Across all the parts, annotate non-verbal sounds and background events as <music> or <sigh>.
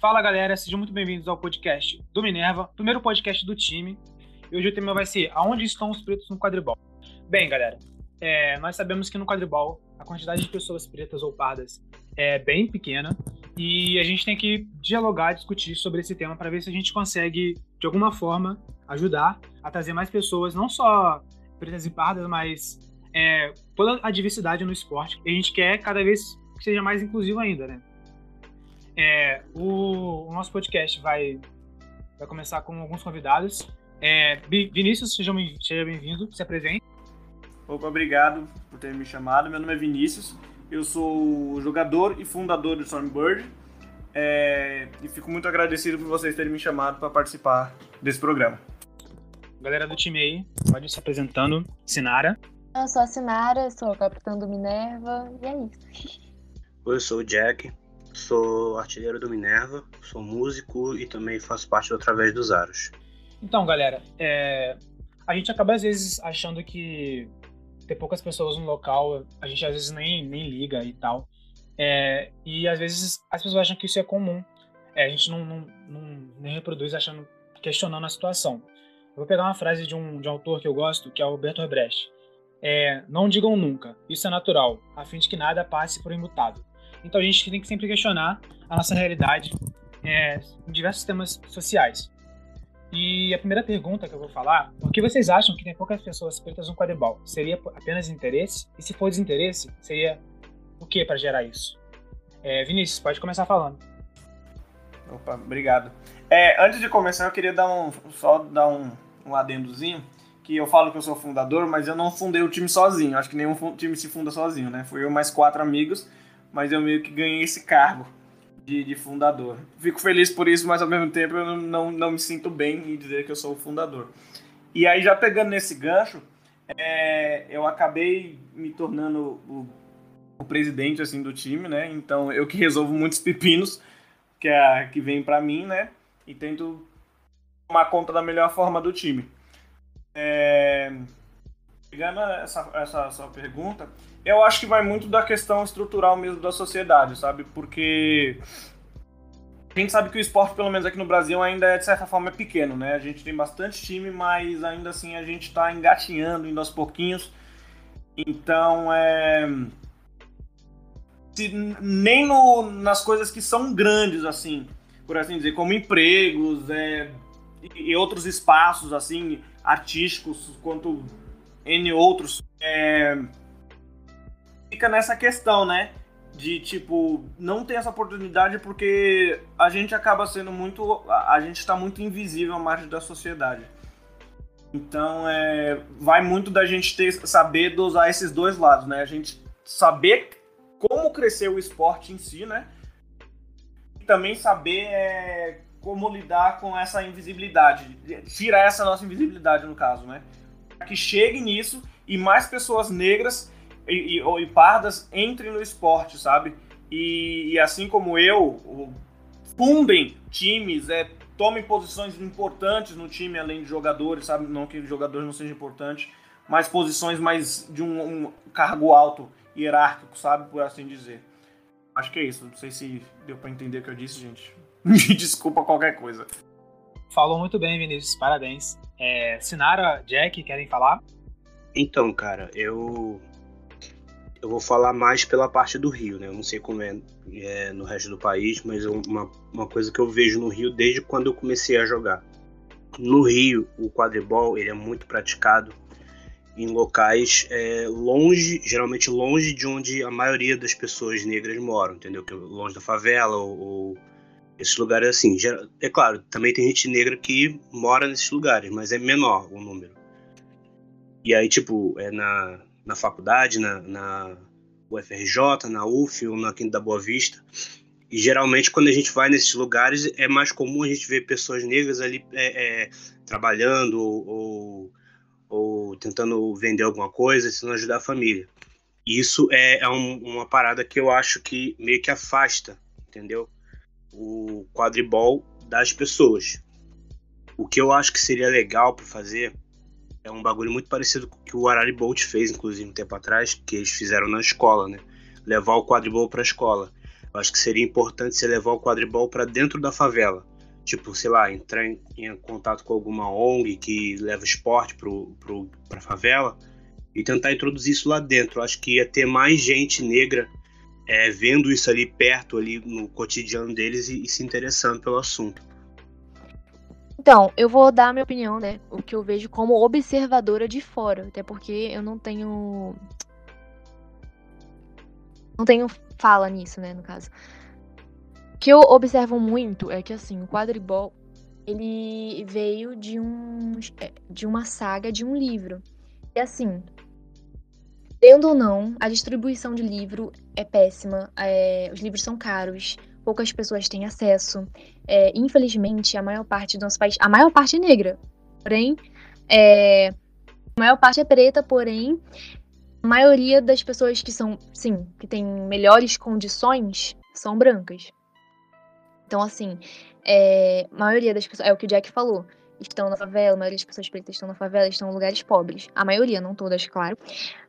Fala galera, sejam muito bem-vindos ao podcast do Minerva, primeiro podcast do time. E hoje o tema vai ser Aonde estão os pretos no quadribol? Bem, galera, é, nós sabemos que no quadribol a quantidade de pessoas pretas ou pardas é bem pequena e a gente tem que dialogar, discutir sobre esse tema para ver se a gente consegue, de alguma forma, ajudar a trazer mais pessoas, não só pretas e pardas, mas é, toda a diversidade no esporte. E a gente quer cada vez que seja mais inclusivo ainda, né? É, o, o, nosso podcast vai, vai começar com alguns convidados. É, Vinícius, seja bem-vindo, se apresente. Opa, obrigado por ter me chamado. Meu nome é Vinícius, eu sou jogador e fundador do Stormbird. É, e fico muito agradecido por vocês terem me chamado para participar desse programa. Galera do time aí, pode se apresentando. Sinara. Eu sou a Sinara, sou capitã do Minerva, e é isso. Eu sou o Jack, Sou artilheiro do Minerva, sou músico e também faço parte do Através dos Aros. Então, galera, é... a gente acaba às vezes achando que ter poucas pessoas no local, a gente às vezes nem, nem liga e tal. É... E às vezes as pessoas acham que isso é comum. É, a gente não, não, não reproduz achando, questionando a situação. Eu vou pegar uma frase de um, de um autor que eu gosto, que é o Bertolt Brecht. É, não digam nunca, isso é natural, a fim de que nada passe por imutado. Então a gente tem que sempre questionar a nossa realidade é, em diversos temas sociais. E a primeira pergunta que eu vou falar, por que vocês acham que tem poucas pessoas pretas no quadribol? Seria apenas interesse? E se for desinteresse, seria o que para gerar isso? É, Vinícius, pode começar falando. Opa, obrigado. É, antes de começar, eu queria dar um, só dar um, um adendozinho, que eu falo que eu sou fundador, mas eu não fundei o time sozinho. Acho que nenhum time se funda sozinho, né? Fui eu mais quatro amigos mas eu meio que ganhei esse cargo de, de fundador. Fico feliz por isso, mas ao mesmo tempo eu não, não, me sinto bem em dizer que eu sou o fundador. E aí, já pegando nesse gancho, é, eu acabei me tornando o, o, presidente assim do time, né? Então eu que resolvo muitos pepinos que, é, que vem para mim, né? E tento tomar conta da melhor forma do time. É, pegando essa, essa pergunta, eu acho que vai muito da questão estrutural mesmo da sociedade, sabe? Porque a gente sabe que o esporte, pelo menos aqui no Brasil, ainda é, de certa forma, é pequeno, né? A gente tem bastante time, mas ainda assim a gente está engatinhando, indo aos pouquinhos. Então, é... Se, nem no, nas coisas que são grandes, assim, por assim dizer, como empregos é, e outros espaços, assim, artísticos, quanto N outros, é, fica nessa questão, né? De tipo, não ter essa oportunidade porque a gente acaba sendo muito. A gente está muito invisível à margem da sociedade. Então, é, vai muito da gente ter, saber dosar esses dois lados, né? A gente saber como crescer o esporte em si, né? E também saber é, como lidar com essa invisibilidade. Tirar essa nossa invisibilidade, no caso, né? Que chegue nisso e mais pessoas negras e, e, e pardas entrem no esporte, sabe? E, e, assim como eu, fundem times, é, tomem posições importantes no time, além de jogadores, sabe? Não que jogadores não sejam importantes, mas posições mais de um, um cargo alto, hierárquico, sabe? Por assim dizer. Acho que é isso. Não sei se deu para entender o que eu disse, gente. <laughs> Me desculpa qualquer coisa. Falou muito bem, Vinícius. Parabéns. É, Sinara, Jack, querem falar? Então, cara, eu eu vou falar mais pela parte do Rio, né? Eu não sei como é, é no resto do país, mas é uma, uma coisa que eu vejo no Rio desde quando eu comecei a jogar. No Rio, o quadribol ele é muito praticado em locais é, longe, geralmente longe de onde a maioria das pessoas negras moram, entendeu? É longe da favela ou, ou esses lugares assim. É claro, também tem gente negra que mora nesses lugares, mas é menor o número. E aí, tipo, é na, na faculdade, na, na UFRJ, na UF ou na Quinta da Boa Vista. E geralmente, quando a gente vai nesses lugares, é mais comum a gente ver pessoas negras ali é, é, trabalhando ou, ou, tentando vender alguma coisa, tentando ajudar a família. Isso é, é um, uma parada que eu acho que meio que afasta, entendeu? O quadribol das pessoas. O que eu acho que seria legal para fazer é um bagulho muito parecido com o que o Arari Bolt fez, inclusive, um tempo atrás, que eles fizeram na escola, né? Levar o quadribol para a escola. Eu acho que seria importante você levar o quadribol para dentro da favela. Tipo, sei lá, entrar em, em, contato com alguma ONG que leva esporte para a favela e tentar introduzir isso lá dentro. Eu acho que ia ter mais gente negra é, vendo isso ali perto, ali no cotidiano deles e, e se interessando pelo assunto. Então, eu vou dar a minha opinião, né? O que eu vejo como observadora de fora. Até porque eu não tenho. Não tenho fala nisso, né? No caso. O que eu observo muito é que, assim, o quadribol. Ele veio de um. de uma saga de um livro. E assim. Tendo ou não, a distribuição de livro é péssima. É, os livros são caros poucas pessoas têm acesso. É, infelizmente, a maior parte do nosso país, a maior parte é negra, porém, é, a maior parte é preta, porém, a maioria das pessoas que são, sim, que têm melhores condições são brancas. Então, assim, é, a maioria das pessoas, é o que o Jack falou, estão na favela, a maioria das pessoas pretas estão na favela, estão em lugares pobres. A maioria, não todas, claro.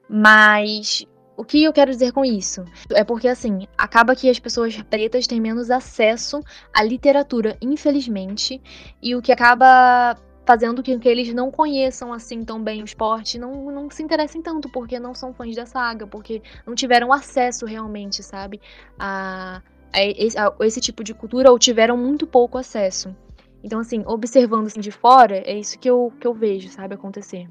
Mas o que eu quero dizer com isso? É porque, assim, acaba que as pessoas pretas têm menos acesso à literatura, infelizmente, e o que acaba fazendo com que eles não conheçam assim tão bem o esporte, não, não se interessem tanto, porque não são fãs da saga, porque não tiveram acesso realmente, sabe, a, a, a esse tipo de cultura, ou tiveram muito pouco acesso. Então, assim, observando assim de fora, é isso que eu, que eu vejo, sabe, acontecer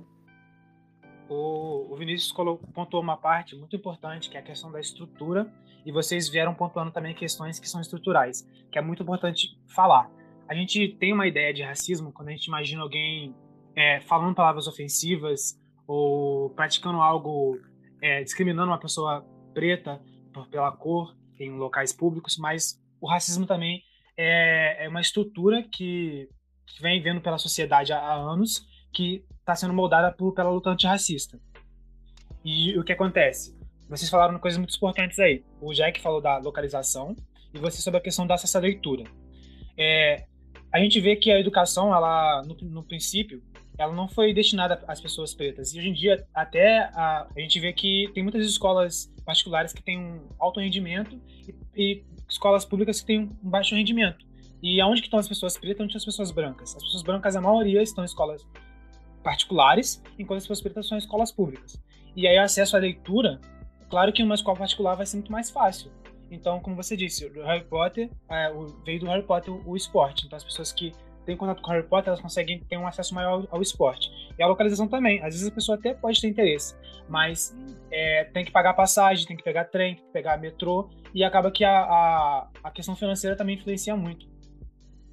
o, o Vinícius pontuou uma parte muito importante, que é a questão da estrutura, e vocês vieram pontuando também questões que são estruturais, que é muito importante falar. A gente tem uma ideia de racismo quando a gente imagina alguém é, falando palavras ofensivas ou praticando algo, é, discriminando uma pessoa preta pela cor em locais públicos, mas o racismo também é, é uma estrutura que, que, vem vendo pela sociedade há, há anos, que está sendo moldada por, pela luta antirracista. E o que acontece? Vocês falaram coisas muito importantes aí. O Jack falou da localização e você sobre a questão da acesso leitura. É, a gente vê que a educação, ela no, no, princípio, ela não foi destinada às pessoas pretas. E hoje em dia, até a, a gente vê que tem muitas escolas particulares que têm um alto rendimento e, e escolas públicas que têm um baixo rendimento. E aonde que estão as pessoas pretas, onde estão as pessoas brancas? As pessoas brancas, a maioria, estão em escolas particulares, enquanto as pessoas pretas são escolas públicas. E aí, acesso à leitura, claro que uma escola particular vai ser muito mais fácil. Então, como você disse, o Harry Potter é, o, veio do Harry Potter o, o, esporte. Então, as pessoas que têm contato com Harry Potter, elas conseguem ter um acesso maior ao, esporte. E a localização também. Às vezes a pessoa até pode ter interesse, mas é, tem que pagar passagem, tem que pegar trem, tem que pegar metrô, e acaba que a, a, a questão financeira também influencia muito.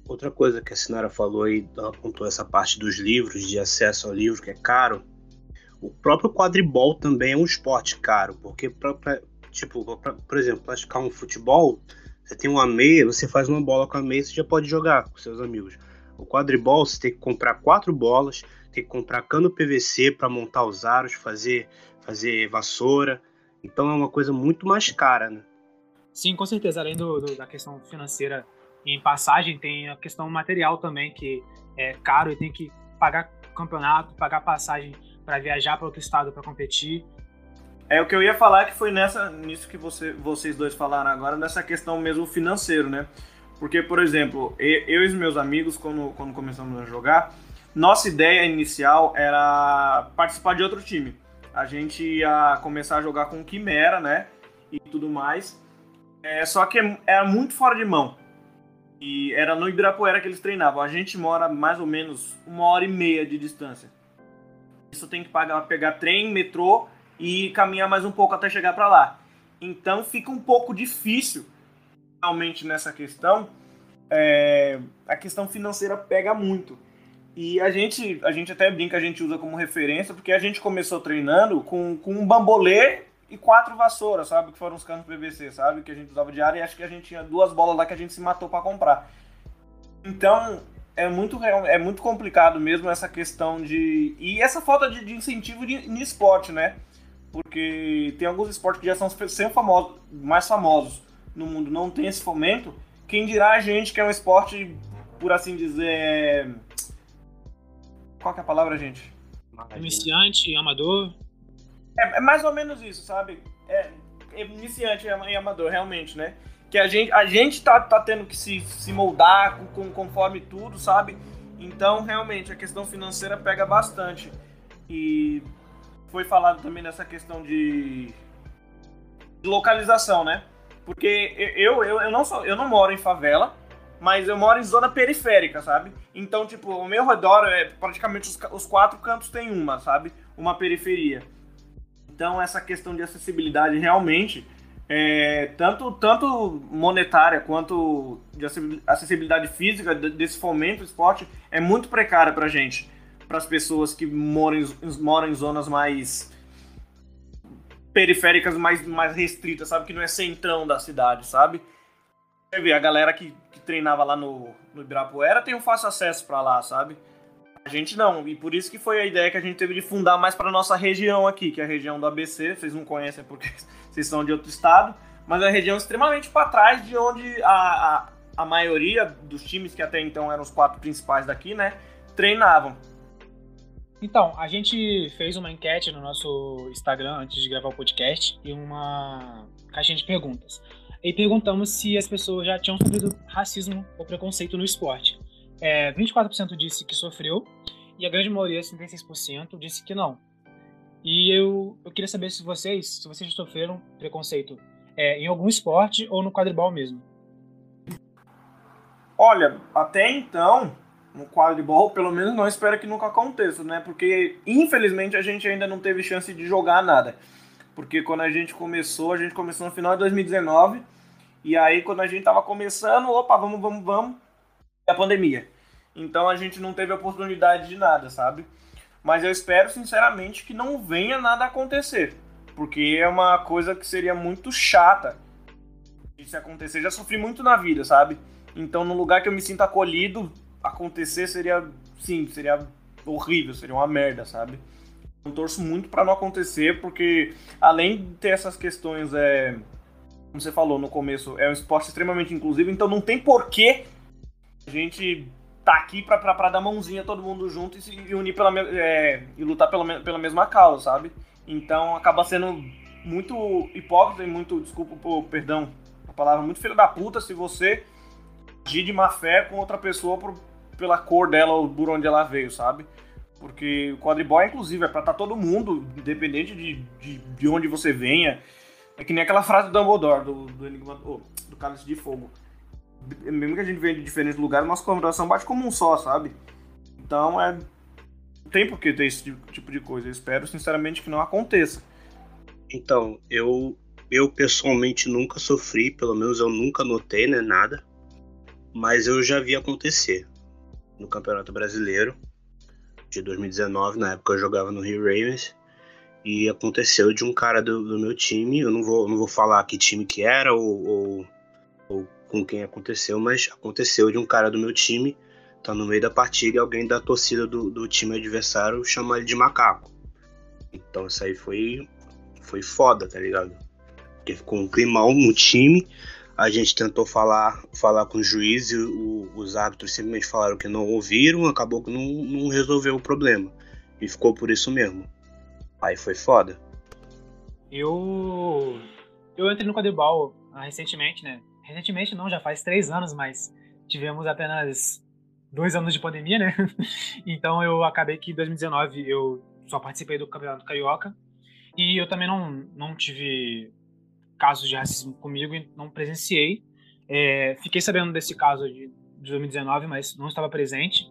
Outra coisa que a Sinara falou aí, ela apontou essa parte dos livros, de acesso ao livro, que é caro. O próprio quadribol também é um esporte caro, porque, pra, pra, tipo, pra, por exemplo, praticar um futebol, você tem uma meia, você faz uma bola com a meia, você já pode jogar com seus amigos. O quadribol, você tem que comprar quatro bolas, tem que comprar cano PVC para montar os aros, fazer, fazer vassoura. Então é uma coisa muito mais cara, né? Sim, com certeza. Além do, do da questão financeira em passagem tem a questão material também, que é caro e tem que pagar campeonato, pagar passagem para viajar para outro estado para competir. É o que eu ia falar que foi nessa nisso que você, vocês dois falaram agora, nessa questão mesmo financeiro, né? Porque, por exemplo, eu e os meus amigos, quando, quando começamos a jogar, nossa ideia inicial era participar de outro time. A gente ia começar a jogar com Quimera, né? E tudo mais. É, só que era muito fora de mão. E era no Ibirapuera que eles treinavam. A gente mora mais ou menos uma hora e meia de distância. Isso tem que pagar, pegar trem, metrô e caminhar mais um pouco até chegar para lá. Então fica um pouco difícil realmente nessa questão. É, a questão financeira pega muito. E a gente, a gente até brinca, a gente usa como referência, porque a gente começou treinando com, com um bambolê e quatro vassouras, sabe? Que foram os canos PVC, sabe? Que a gente usava de área e acho que a gente tinha duas bolas lá que a gente se matou para comprar. Então, é muito, é muito complicado mesmo essa questão de. E essa falta de, de incentivo de, esporte, né? Porque tem alguns esportes que já são sempre famosos, mais famosos no mundo, não tem esse fomento. Quem dirá a gente que é um esporte, por assim dizer. Qual que é a palavra, gente? Iniciante, amador. É, é, mais ou menos isso, sabe? É, é iniciante e amador, realmente, né? que a gente, a gente tá, tá tendo que se, se moldar com, conforme tudo, sabe? Então, realmente, a questão financeira pega bastante. E foi falado também nessa questão de, de localização, né? Porque eu, eu, eu, não sou, eu não moro em favela, mas eu moro em zona periférica, sabe? Então, tipo, o meu redor é praticamente os, os quatro cantos tem uma, sabe? Uma periferia. Então, essa questão de acessibilidade realmente, é, tanto, tanto monetária quanto de acessibilidade física desse fomento esporte, é muito precária pra gente. Para as pessoas que moram moram em zonas mais periféricas, mais, mais restritas, sabe? Que não é centrão da cidade, sabe? Você vê, a galera que, que treinava lá no, no Ibirapuera tem um fácil acesso para lá, sabe? A gente não, e por isso que foi a ideia que a gente teve de fundar mais para nossa região aqui, que é a região do ABC. Vocês não conhecem porque <laughs> vocês são de outro estado, mas é uma região extremamente para trás de onde a, a, a maioria dos times, que até então eram os quatro principais daqui, né, treinavam. Então, a gente fez uma enquete no nosso Instagram antes de gravar o podcast e uma caixinha de perguntas e perguntamos se as pessoas já tinham sofrido racismo ou preconceito no esporte. É, 24% disse que sofreu e a grande maioria, 56%, disse que não. E eu, eu queria saber se vocês, se vocês sofreram preconceito é, em algum esporte ou no quadribol mesmo. Olha, até então, no quadribol, pelo menos não espero que nunca aconteça, né? Porque infelizmente a gente ainda não teve chance de jogar nada. Porque quando a gente começou, a gente começou no final de 2019 e aí, quando a gente tava começando, opa, vamos, vamos, vamos, é a pandemia. Então a gente não teve oportunidade de nada, sabe? Mas eu espero, sinceramente, que não venha nada acontecer. Porque é uma coisa que seria muito chata se acontecer. Já sofri muito na vida, sabe? Então, no lugar que eu me sinto acolhido, acontecer seria, sim, seria horrível, seria uma merda, sabe? Eu torço muito para não acontecer, porque além de ter essas questões é, como você falou no começo, é um esporte extremamente inclusivo, então não tem porquê a gente tá aqui pra, pra, pra dar mãozinha todo mundo junto e se unir pela, é, e lutar pela, pela mesma causa, sabe? Então acaba sendo muito hipócrita e muito, desculpa, por, perdão, a palavra muito filho da puta se você agir de má fé com outra pessoa por, pela cor dela ou por onde ela veio, sabe? Porque o quadribol, inclusive, é pra estar tá todo mundo, independente de, de, de onde você venha, é que nem aquela frase do Dumbledore, do, do Enigma oh, do Cálice de Fogo. Mesmo que a gente venha de diferentes lugares, nossa coração bate como um só, sabe? Então é. Tem por que ter esse tipo de coisa. Eu espero, sinceramente, que não aconteça. Então, eu, eu pessoalmente nunca sofri, pelo menos eu nunca notei, né? Nada. Mas eu já vi acontecer no Campeonato Brasileiro de 2019, na época eu jogava no Rio Ravens. E aconteceu de um cara do, do meu time, eu não vou, não vou falar que time que era ou, ou, ou, com quem aconteceu, mas aconteceu de um cara do meu time tá no meio da partida e alguém da torcida do, do time adversário chamar ele de macaco. Então isso aí foi, foi foda, tá ligado? Porque ficou um climão no time. A gente tentou falar, falar com o juiz e o, os árbitros simplesmente falaram que não ouviram, acabou que não, não resolveu o problema. E ficou por isso mesmo. Aí foi foda. Eu. Eu entrei no quadribol ah, recentemente, né? Recentemente não, já faz três anos, mas tivemos apenas dois anos de pandemia, né? <laughs> então eu acabei que em 2019 eu só participei do Campeonato Carioca. E eu também não, não tive casos de racismo comigo e não presenciei. É, fiquei sabendo desse caso de, de 2019, mas não estava presente.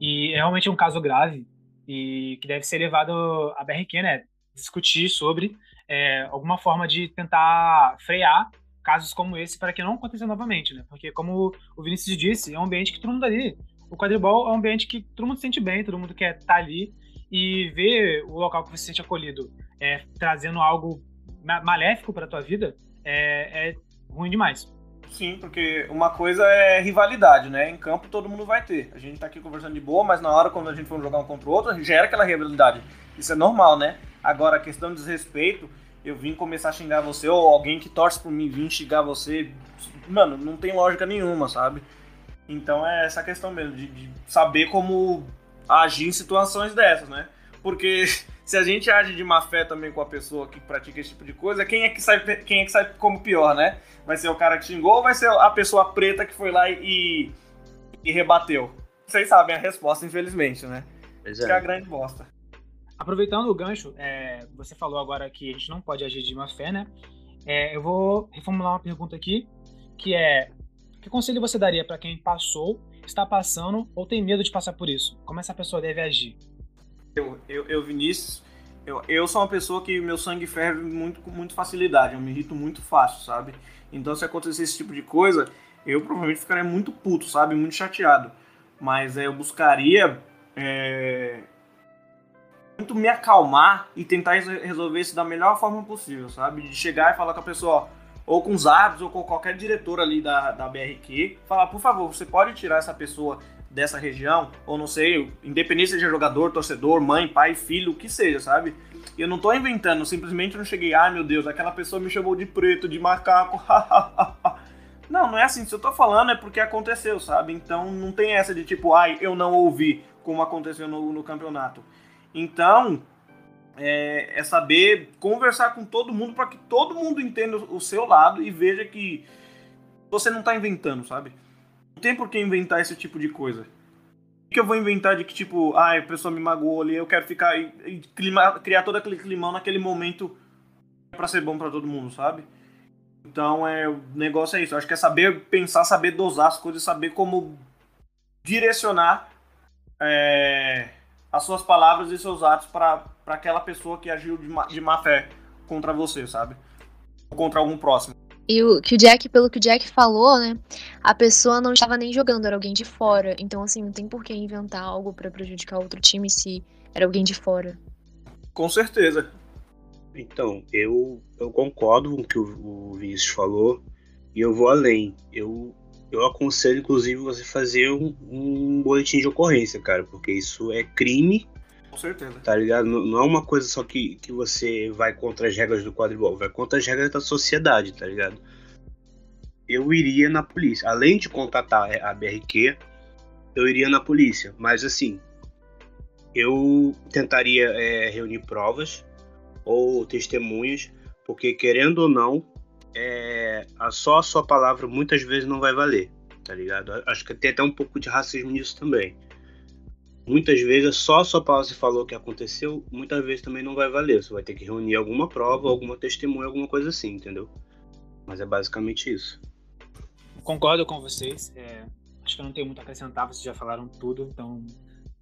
E é realmente um caso grave e que deve ser levado à BRQ, né? Discutir sobre é, alguma forma de tentar frear casos como esse para que não aconteça novamente, né? Porque como o Vinícius disse, é um ambiente que todo mundo ali, o quadribol é um ambiente que todo mundo se sente bem, todo mundo quer estar tá ali e ver o local que você se sente acolhido é, trazendo algo maléfico para tua vida é, é ruim demais. Sim, porque uma coisa é rivalidade, né? Em campo todo mundo vai ter. A gente tá aqui conversando de boa, mas na hora quando a gente for jogar um contra o outro, gera aquela rivalidade. Isso é normal, né? Agora, a questão de desrespeito, eu vim começar a xingar você, ou alguém que torce por mim vir xingar você, mano, não tem lógica nenhuma, sabe? Então é essa questão mesmo, de, de saber como agir em situações dessas, né? Porque se a gente age de má fé também com a pessoa que pratica esse tipo de coisa, quem é que sai, quem é que sai como pior, né? Vai ser o cara que xingou ou vai ser a pessoa preta que foi lá e, e rebateu? Vocês sabem a resposta, infelizmente, né? Pois Que é a grande bosta. Aproveitando o gancho, é, você falou agora que a gente não pode agir de má fé, né? É, eu vou reformular uma pergunta aqui, que é: que conselho você daria para quem passou, está passando ou tem medo de passar por isso? Como essa pessoa deve agir? Eu, eu, eu Vinícius, eu, eu sou uma pessoa que meu sangue ferve muito, com muito facilidade, eu me irrito muito fácil, sabe? Então se acontecer esse tipo de coisa, eu provavelmente ficaria muito puto, sabe? Muito chateado. Mas é, eu buscaria é, muito me acalmar e tentar res- resolver isso da melhor forma possível, sabe? De chegar e falar com a pessoa, ou com os árbitros, ou com qualquer diretor ali da, da BRQ, falar, por favor, você pode tirar essa pessoa dessa região, ou não sei, independente seja jogador, torcedor, mãe, pai, filho, o que seja, sabe? Eu não tô inventando, simplesmente não cheguei, ai meu Deus, aquela pessoa me chamou de preto, de macaco, <laughs> Não, não é assim. Se eu tô falando é porque aconteceu, sabe? Então não tem essa de tipo, ai, eu não ouvi, como aconteceu no, no campeonato. Então, é, é saber conversar com todo mundo para que todo mundo entenda o seu lado e veja que você não tá inventando, sabe? Não tem por que inventar esse tipo de coisa. O que eu vou inventar de que, tipo, ai, a pessoa me magoou ali, eu quero ficar e, e clima- criar todo aquele climão naquele momento para ser bom para todo mundo, sabe? Então, é, o negócio é isso. Eu acho que é saber pensar, saber dosar as coisas, saber como direcionar é, as suas palavras e seus atos para aquela pessoa que agiu de má, de má fé contra você, sabe? Ou contra algum próximo. E o que o Jack, pelo que o Jack falou, né? A pessoa não estava nem jogando, era alguém de fora. Então, assim, não tem por que inventar algo pra prejudicar outro time se era alguém de fora. Com certeza. Então, eu, eu concordo com o que o, o Vinícius falou e eu vou além. Eu, eu aconselho, inclusive, você fazer um, um boletim de ocorrência, cara, porque isso é crime, Com certeza. tá ligado? Não, é uma coisa só que, que você vai contra as regras do quadribol, vai contra as regras da sociedade, tá ligado? Eu iria na polícia. Além de contatar a BRQ, eu iria na polícia. Mas assim, eu tentaria é, reunir provas ou testemunhas, porque querendo ou não, é, a só a sua palavra muitas vezes não vai valer, tá ligado? Acho que tem até um pouco de racismo nisso também. Muitas vezes só a sua palavra você falou que aconteceu, muitas vezes também não vai valer. Você vai ter que reunir alguma prova, alguma testemunha, alguma coisa assim, entendeu? Mas é basicamente isso. Concordo com vocês. é, acho que eu não tenho muito a acrescentar, vocês já falaram tudo. Então,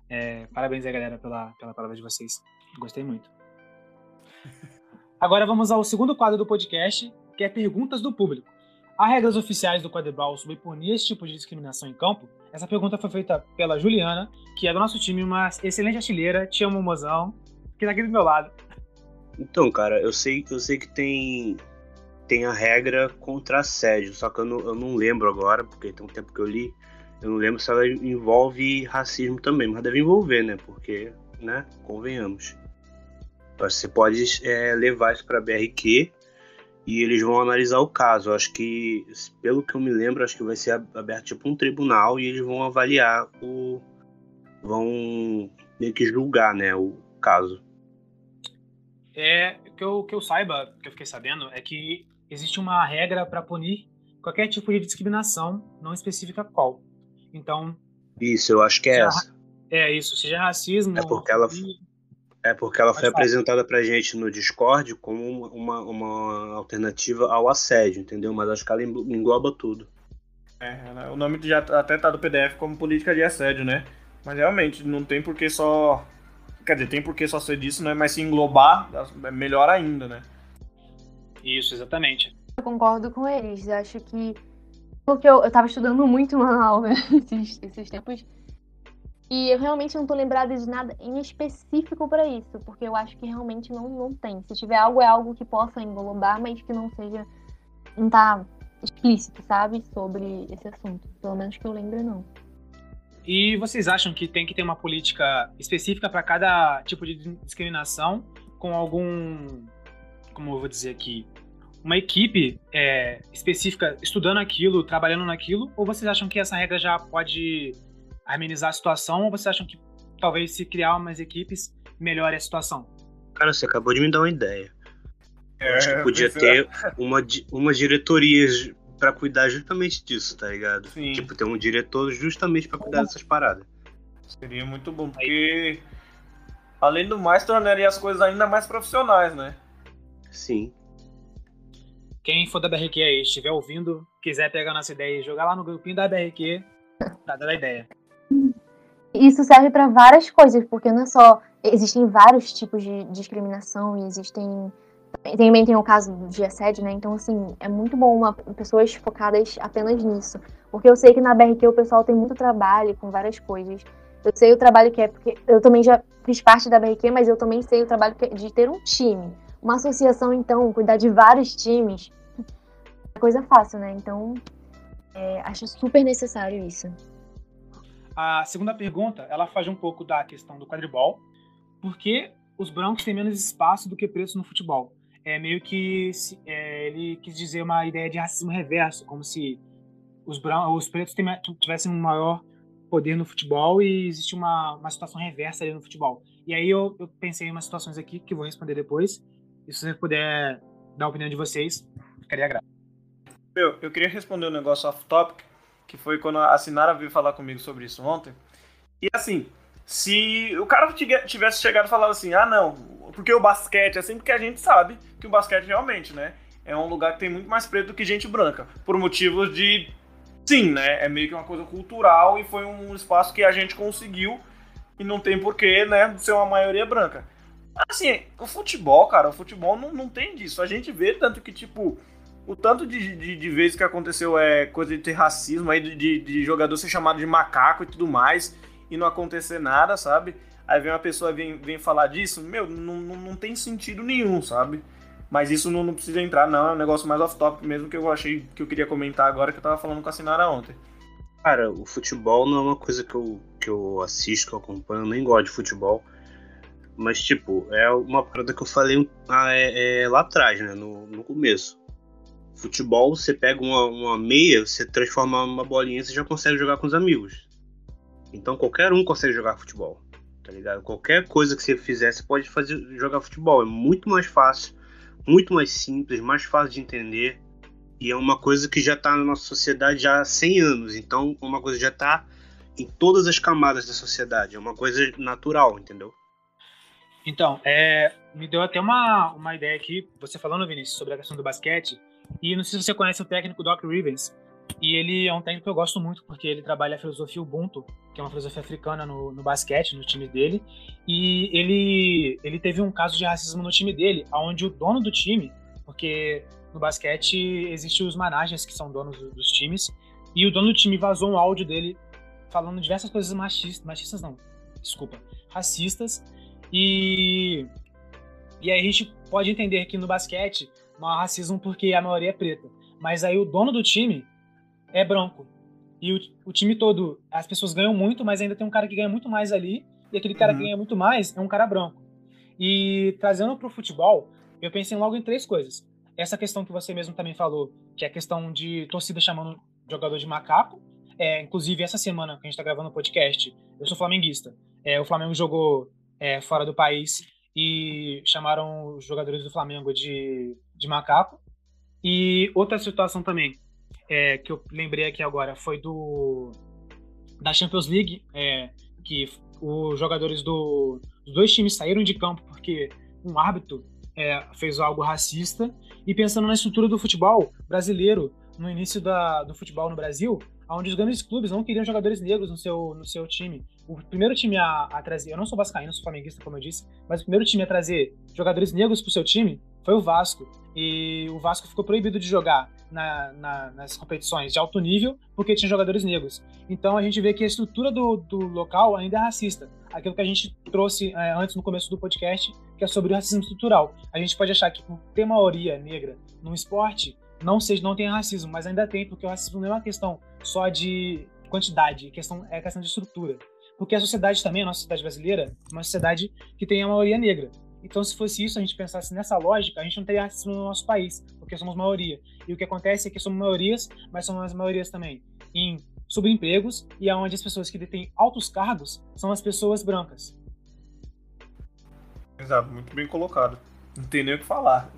é, parabéns aí, galera, pela, pela palavra de vocês. Gostei muito. <laughs> Agora vamos ao segundo quadro do podcast, que é perguntas do público. Há regras oficiais do quadribol sobre punir esse tipo de discriminação em campo? Essa pergunta foi feita pela Juliana, que é do nosso time, uma excelente artilheira. Te amo, mozão, que tá aqui do meu lado. Então, cara, eu sei, eu sei que tem tem a regra contra assédio, só que eu não, eu não lembro agora, porque tem um tempo que eu li. Eu não lembro se ela envolve racismo também, mas deve envolver, né? Porque, né? Convenhamos. Então, Você pode é, levar isso para BRQ e eles vão analisar o caso. Acho que, pelo que eu me lembro, acho que vai ser aberto tipo um tribunal e eles vão avaliar o. vão meio que julgar, né? O caso. É, que eu, que eu saiba, que eu fiquei sabendo, é que existe uma regra para punir qualquer tipo de discriminação, não específica qual. Então, Isso, eu acho que é essa. é isso, seja racismo. É porque ela- É porque ela Pode foi falar. apresentada pra gente no Discord como uma, uma, alternativa ao assédio, entendeu? Mas acho que ela englo- engloba tudo. É, ela- o nome já até tá do PDF como política de assédio, né? Mas realmente, não tem por que só. Quer dizer, tem por que só ser disso, né? Mas se englobar, é melhor ainda, né? Isso, exatamente. Eu concordo com eles. Eu acho que. Porque eu, eu tava estudando muito manual, né? <laughs> Esses, esses tempos. E eu realmente não tô lembrada de nada em específico pra isso. Porque eu acho que realmente não, não tem. Se tiver algo, é algo que possa englobar, mas que não seja. Não tá explícito, sabe? Sobre esse assunto. Pelo menos que eu lembre, não. E vocês acham que tem que ter uma política específica para cada tipo de discriminação, com algum, como eu vou dizer aqui, uma equipe é, específica estudando aquilo, trabalhando naquilo, ou vocês acham que essa regra já pode amenizar a situação, ou vocês acham que talvez se criar umas equipes melhore a situação? Cara, você acabou de me dar uma ideia. É, Acho que podia ter uma, uma diretoria para cuidar justamente disso, tá ligado? Sim. Tipo, ter um diretor justamente para cuidar dessas paradas. Seria muito bom, porque além do mais, tornaria as coisas ainda mais profissionais, né? Sim. Quem for da BRQ aí, estiver ouvindo, quiser pegar nossa ideia e jogar lá no grupinho da BRQ, tá dando a ideia. Isso serve para várias coisas, porque não é só. Existem vários tipos de discriminação e existem. Também tem o caso de assédio, né? Então, assim, é muito bom uma, pessoas focadas apenas nisso. Porque eu sei que na BRQ o pessoal tem muito trabalho com várias coisas. Eu sei o trabalho que é, porque eu também já fiz parte da BRQ, mas eu também sei o trabalho é de ter um time. Uma associação, então, cuidar de vários times, é coisa fácil, né? Então, é, acho super necessário isso. A segunda pergunta, ela faz um pouco da questão do quadribol. Por que os brancos têm menos espaço do que pretos no futebol? É meio que é, ele quis dizer uma ideia de racismo reverso, como se os, brancos, os pretos tivessem um maior poder no futebol e existe uma, uma situação reversa ali no futebol. E aí eu, eu pensei em umas situações aqui que vou responder depois. E se você puder dar a opinião de vocês, ficaria grato. Meu, eu queria responder um negócio off-topic, que foi quando a Sinara veio falar comigo sobre isso ontem. E assim, se o cara tivesse chegado e falado assim, ah não, porque o basquete, assim, porque a gente sabe que o basquete realmente, né, é um lugar que tem muito mais preto do que gente branca, por motivos de, sim, né, é meio que uma coisa cultural e foi um espaço que a gente conseguiu e não tem porquê, né, ser uma maioria branca. Assim, o futebol, cara, o futebol não, não tem disso. A gente vê tanto que, tipo, o tanto de, de, de, vezes que aconteceu é coisa de ter racismo aí, de, de, jogador ser chamado de macaco e tudo mais, e não acontecer nada, sabe? Aí vem uma pessoa vem, vem falar disso, meu, não, não, não tem sentido nenhum, sabe? Mas isso não, não precisa entrar, não, é um negócio mais off-top mesmo que eu achei que eu queria comentar agora, que eu tava falando com a Sinara ontem. Cara, o futebol não é uma coisa que eu, que eu assisto, que eu acompanho, eu nem gosto de futebol. Mas, tipo, é uma parada que eu falei ah, é, é, lá atrás, né? No, no começo Futebol, você pega uma, uma meia, você transforma uma bolinha, você já consegue jogar com os amigos. Então qualquer um consegue jogar futebol, tá ligado? Qualquer coisa que você fizer, você pode fazer jogar futebol. É muito mais fácil, muito mais simples, mais fácil de entender. E é uma coisa que já está na nossa sociedade já há 100 anos. Então, é uma coisa já está em todas as camadas da sociedade. É uma coisa natural, entendeu? Então, é, me deu até uma, uma ideia aqui, você falando, Vinícius, sobre a questão do basquete. E não sei se você conhece o técnico Doc Rivers. E ele é um técnico que eu gosto muito, porque ele trabalha a filosofia Ubuntu, que é uma filosofia africana no, no basquete, no time dele. E ele, ele teve um caso de racismo no time dele, onde o dono do time, porque no basquete existem os managers que são donos dos times, e o dono do time vazou um áudio dele falando diversas coisas machistas, machistas não, desculpa, racistas. E, e aí a gente pode entender que no basquete não há racismo porque a maioria é preta. Mas aí o dono do time é branco. E o, o, time todo, as pessoas ganham muito, mas ainda tem um cara que ganha muito mais ali, e aquele cara uhum. que ganha muito mais é um cara branco. E trazendo para o futebol, eu pensei logo em três coisas. Essa questão que você mesmo também falou, que é a questão de torcida chamando jogador de macaco. É, inclusive, essa semana que a gente está gravando o podcast, eu sou flamenguista. É, o Flamengo jogou é, fora do país e chamaram os jogadores do Flamengo de de macaco. E outra situação também, é, que eu lembrei aqui agora, foi do da Champions League, é, que os jogadores do, dos dois times saíram de campo porque um árbitro é, fez algo racista. E pensando na estrutura do futebol brasileiro, no início da, do futebol no Brasil, onde os grandes clubes não queriam jogadores negros no seu, no seu time. O primeiro time a, a trazer, eu não sou vascaíno, sou flamenguista, como eu disse, mas o primeiro time a trazer jogadores negros para o seu time foi o Vasco. E o Vasco ficou proibido de jogar na, na, nas competições de alto nível porque tinha jogadores negros. Então a gente vê que a estrutura do, do local ainda é racista. Aquilo que a gente trouxe é, antes no começo do podcast, que é sobre o racismo estrutural. A gente pode achar que por ter maioria negra no esporte, não seja não tem racismo, mas ainda tem, porque o racismo não é uma questão só de quantidade, é questão, é questão de estrutura. Porque a sociedade também, a nossa sociedade brasileira, é uma sociedade que tem a maioria negra. Então, se fosse isso, a gente pensasse nessa lógica, a gente não teria racismo no nosso país, porque somos maioria. E o que acontece é que somos maiorias, mas somos as maiorias também em subempregos e aonde as pessoas que detêm altos cargos são as pessoas brancas. Exato, muito bem colocado. Não tem nem o que falar.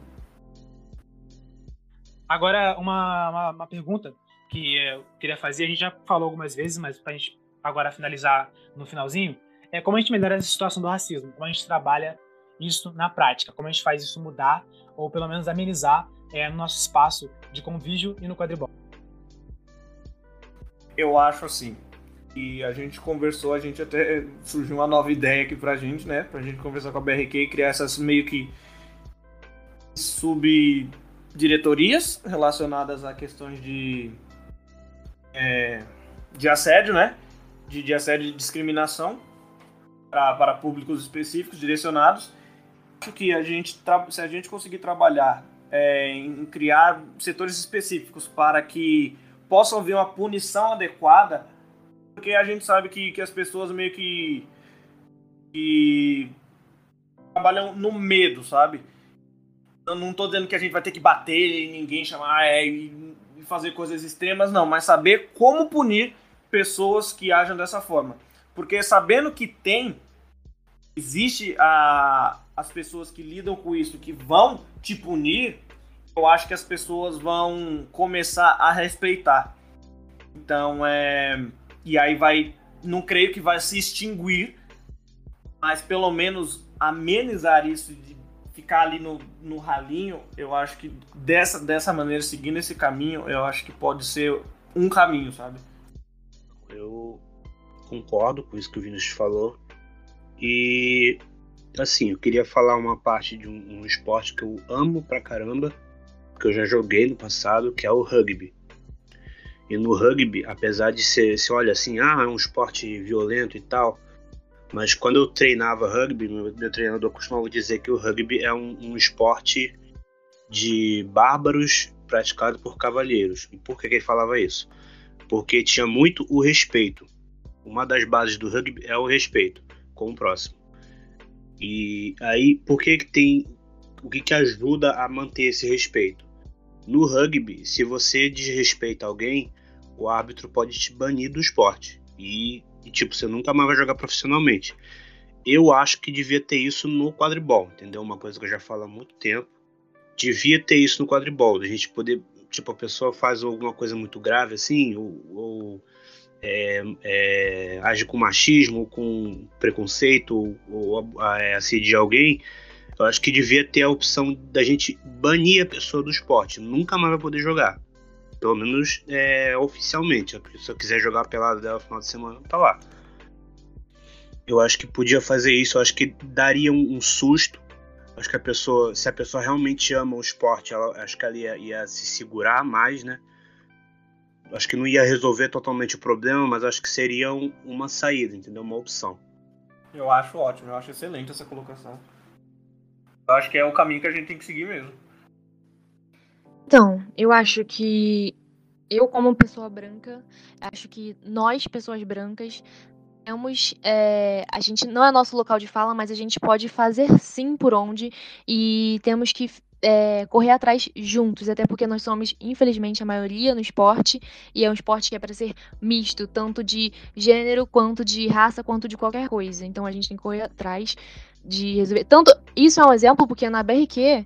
Agora, uma, uma, uma, pergunta que eu queria fazer, a gente já falou algumas vezes, mas para a gente agora finalizar no finalzinho, é como a gente melhora essa situação do racismo, como a gente trabalha isso na prática, como a gente faz isso mudar, ou pelo menos amenizar é, no nosso espaço de convívio e no quadribol. Eu acho assim, e a gente conversou, a gente até surgiu uma nova ideia aqui pra gente, né? Pra gente conversar com a BRQ e criar essas meio que subdiretorias relacionadas a questões de, é, de assédio, né? De, de assédio e discriminação pra, para públicos específicos, direcionados. Que a gente, se a gente conseguir trabalhar é, em criar setores específicos para que possa haver uma punição adequada porque a gente sabe que, que as pessoas meio que, que trabalham no medo, sabe? Eu não tô dizendo que a gente vai ter que bater em ninguém, chamar é, e fazer coisas extremas, não, mas saber como punir pessoas que agem dessa forma. Porque sabendo que tem, existe a, as pessoas que lidam com isso, que vão te punir, eu acho que as pessoas vão começar a respeitar. Então, é e aí vai, não creio que vai se extinguir, mas pelo menos amenizar isso de ficar ali no, no ralinho, eu acho que dessa, dessa maneira, seguindo esse caminho, eu acho que pode ser um caminho, sabe? Eu concordo com isso que o Vinícius falou. E assim, eu queria falar uma parte de um, um, esporte que eu amo pra caramba, que eu já joguei no passado, que é o rugby. E no rugby, apesar de ser, se olha assim, ah, é um esporte violento e tal, mas quando eu treinava rugby, meu, meu treinador costumava dizer que o rugby é um, um esporte de bárbaros praticado por cavalheiros. E por que, que ele falava isso? Porque tinha muito o respeito. Uma das bases do rugby é o respeito com o próximo. E aí, por que, que tem. O que, que ajuda a manter esse respeito? No rugby, se você desrespeita alguém, o árbitro pode te banir do esporte. E, e, tipo, você nunca mais vai jogar profissionalmente. Eu acho que devia ter isso no quadribol, entendeu? Uma coisa que eu já falo há muito tempo. Devia ter isso no quadribol, a gente poder, tipo, a pessoa faz alguma coisa muito grave assim, ou, ou é, é, age com machismo, com preconceito, ou, ou é, assedia alguém. Eu acho que devia ter a opção da gente banir a pessoa do esporte, nunca mais vai poder jogar. Pelo menos é, oficialmente. Se eu quiser jogar pelado dela no final de semana, tá lá. Eu acho que podia fazer isso, eu acho que daria um, um susto. Acho que a pessoa, se a pessoa realmente ama o esporte, ela, acho que ela ia, ia se segurar mais, né? Acho que não ia resolver totalmente o problema, mas acho que seria um, uma saída, entendeu? Uma opção. Eu acho ótimo, eu acho excelente essa colocação. Eu acho que é o caminho que a gente tem que seguir mesmo. Então, eu acho que eu, como pessoa branca, acho que nós, pessoas brancas, temos. É, a gente não é nosso local de fala, mas a gente pode fazer sim por onde e temos que é, correr atrás juntos, até porque nós somos, infelizmente, a maioria no esporte, e é um esporte que é para ser misto, tanto de gênero, quanto de raça, quanto de qualquer coisa. Então a gente tem que correr atrás de resolver. Tanto, isso é um exemplo, porque na BRQ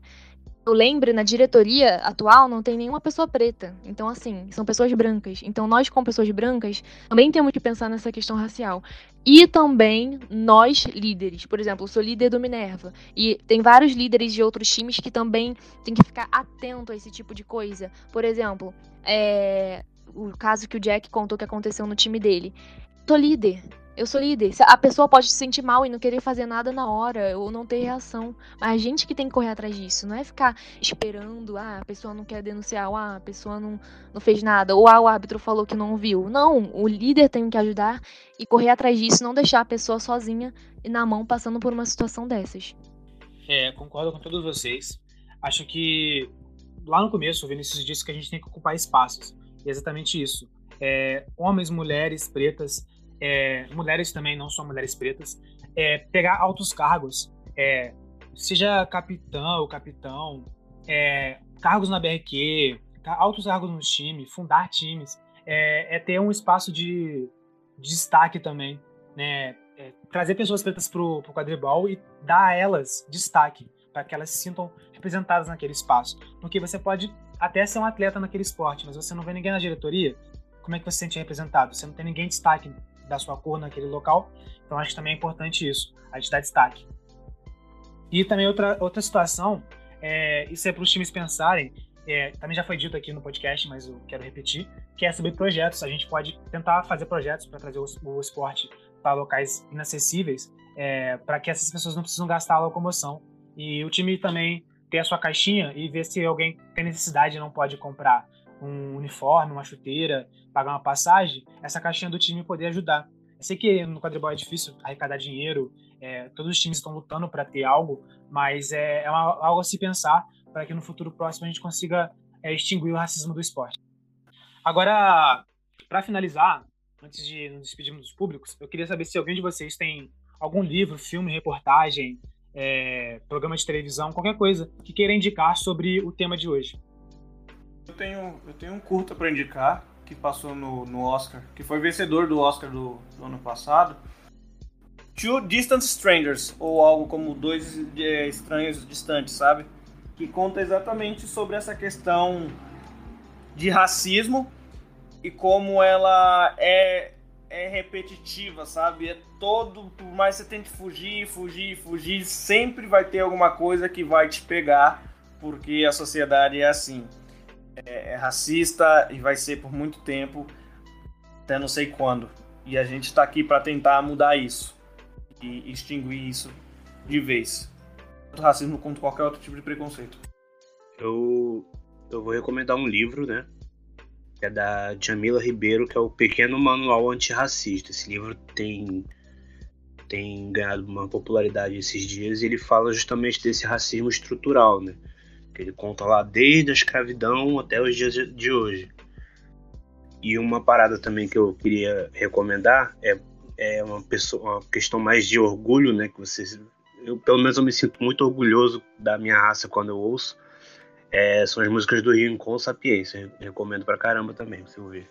eu lembro, na diretoria atual não tem nenhuma pessoa preta. Então, assim, são pessoas brancas. Então, nós, como pessoas brancas, também temos que pensar nessa questão racial. E também nós, líderes. Por exemplo, eu sou líder do Minerva. E tem vários líderes de outros times que também tem que ficar atento a esse tipo de coisa. Por exemplo, é... o caso que o Jack contou que aconteceu no time dele. Tô líder eu sou líder. A pessoa pode se sentir mal e não querer fazer nada na hora ou não ter reação. Mas a gente que tem que correr atrás disso. Não é ficar esperando, ah, a pessoa não quer denunciar, ou, ah, a pessoa não, não fez nada, ou ah, o árbitro falou que não viu. Não, o líder tem que ajudar e correr atrás disso, não deixar a pessoa sozinha e na mão passando por uma situação dessas. É, concordo com todos vocês. Acho que lá no começo o Vinícius disse que a gente tem que ocupar espaços. E é exatamente isso. É, homens, mulheres, pretas é, mulheres também, não só mulheres pretas, é, pegar altos cargos, é, seja capitão ou capitão, é, cargos na BRQ, altos cargos no time, fundar times, é, é ter um espaço de, de destaque também, né? é, trazer pessoas pretas pro, pro quadribol e dar a elas destaque, para que elas se sintam representadas naquele espaço. Porque você pode até ser um atleta naquele esporte, mas você não vê ninguém na diretoria, como é que você se sente representado? Você não tem ninguém destaque da sua cor naquele local, então acho que também é importante isso, a gente dar destaque. E também outra, outra situação, é, isso é para os times pensarem, é, também já foi dito aqui no podcast, mas eu quero repetir, que é sobre projetos. A gente pode tentar fazer projetos para trazer o, o esporte para locais inacessíveis, é, para que essas pessoas não precisam gastar a locomoção. E o time também ter a sua caixinha e ver se alguém tem necessidade e não pode comprar um uniforme, uma chuteira, pagar uma passagem, essa caixinha do time poder ajudar. Eu sei que no quadribol é difícil arrecadar dinheiro, é, todos os times estão lutando para ter algo, mas é, é uma, algo a se pensar para que no futuro próximo a gente consiga é, extinguir o racismo do esporte. Agora, para finalizar, antes de nos despedirmos dos públicos, eu queria saber se alguém de vocês tem algum livro, filme, reportagem, é, programa de televisão, qualquer coisa que queira indicar sobre o tema de hoje. Eu tenho, eu tenho um curta para indicar que passou no, no Oscar, que foi vencedor do Oscar do, do ano passado. Two Distant Strangers, ou algo como Dois é, Estranhos Distantes, sabe? Que conta exatamente sobre essa questão de racismo e como ela é é repetitiva, sabe? É todo, por mais que você tente fugir, fugir, fugir, sempre vai ter alguma coisa que vai te pegar, porque a sociedade é assim. É, é racista e vai ser por muito tempo, até não sei quando. E a gente está aqui para tentar mudar isso e extinguir isso de vez. Tanto racismo quanto qualquer outro tipo de preconceito. Eu, eu vou recomendar um livro, né? é da Jamila Ribeiro, que é o Pequeno Manual Antirracista. Esse livro tem, tem ganhado uma popularidade esses dias e ele fala justamente desse racismo estrutural, né? Que ele conta lá desde a escravidão até os dias de hoje. E uma parada também que eu queria recomendar é, é uma, pessoa, uma questão mais de orgulho, né? Que vocês, eu pelo menos eu me sinto muito orgulhoso da minha raça quando eu ouço é, são as músicas do Rio com Sapiência. Recomendo pra caramba também, pra você ouvir.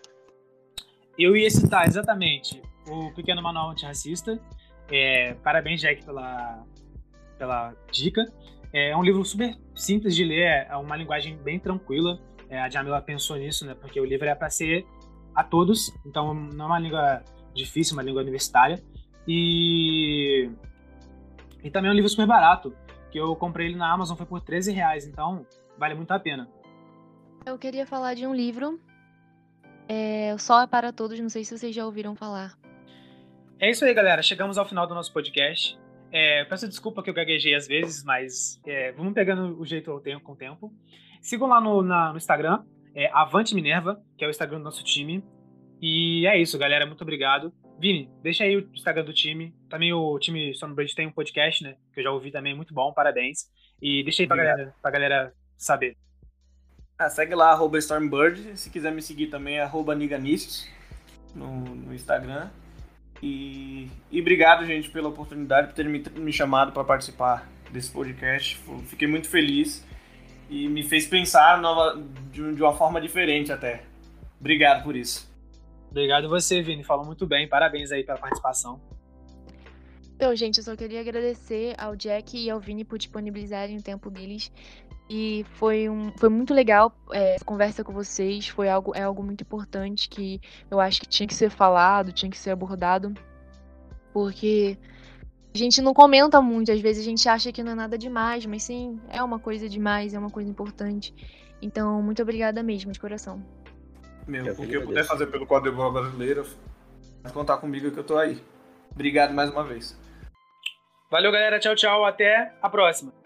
Eu ia citar exatamente o Pequeno Manual Antirracista. É, parabéns, Jack, pela, pela dica. É um livro super simples de ler, é uma linguagem bem tranquila. É, a Jamila pensou nisso, né? Porque o livro é para ser a todos, então não é uma língua difícil, uma língua universitária. E, e também é um livro super barato, que eu comprei ele na Amazon, foi por 13 reais, então Vale muito a pena. Eu queria falar de um livro. É, o Sol é para Todos, não sei se vocês já ouviram falar. É isso aí, galera. Chegamos ao final do nosso podcast. É, peço desculpa que eu gaguejei às vezes, mas é, vamos pegando o jeito ao tempo, com o tempo. Sigam lá no, na, no Instagram, é Avante Minerva, que é o Instagram do nosso time. E é isso, galera. Muito obrigado. Vini, deixa aí o Instagram do time. Também o time Stormbridge tem um podcast, né? Que eu já ouvi também, muito bom, parabéns. E deixa aí pra galera, pra galera saber? Ah, segue lá, arroba Stormbird. Se quiser me seguir também, arroba Niganistos no, no Instagram. E, e obrigado, gente, pela oportunidade, por ter me, me chamado para participar desse podcast. Fiquei muito feliz e me fez pensar nova, de, de uma forma diferente até. Obrigado por isso. Obrigado você, Vini. Falou muito bem. Parabéns aí pela participação. Então, gente, eu só queria agradecer ao Jack e ao Vini por disponibilizarem o tempo deles e foi, um, foi muito legal é, conversa com vocês. Foi algo, é algo muito importante que eu acho que tinha que ser falado, tinha que ser abordado. Porque a gente não comenta muito, às vezes a gente acha que não é nada demais, mas sim, é uma coisa demais, é uma coisa importante. Então, muito obrigada mesmo, de coração. Meu, o que eu puder fazer pelo quadribol brasileiro, pode contar comigo que eu tô aí. Obrigado mais uma vez. Valeu, galera. Tchau, tchau. Até a próxima.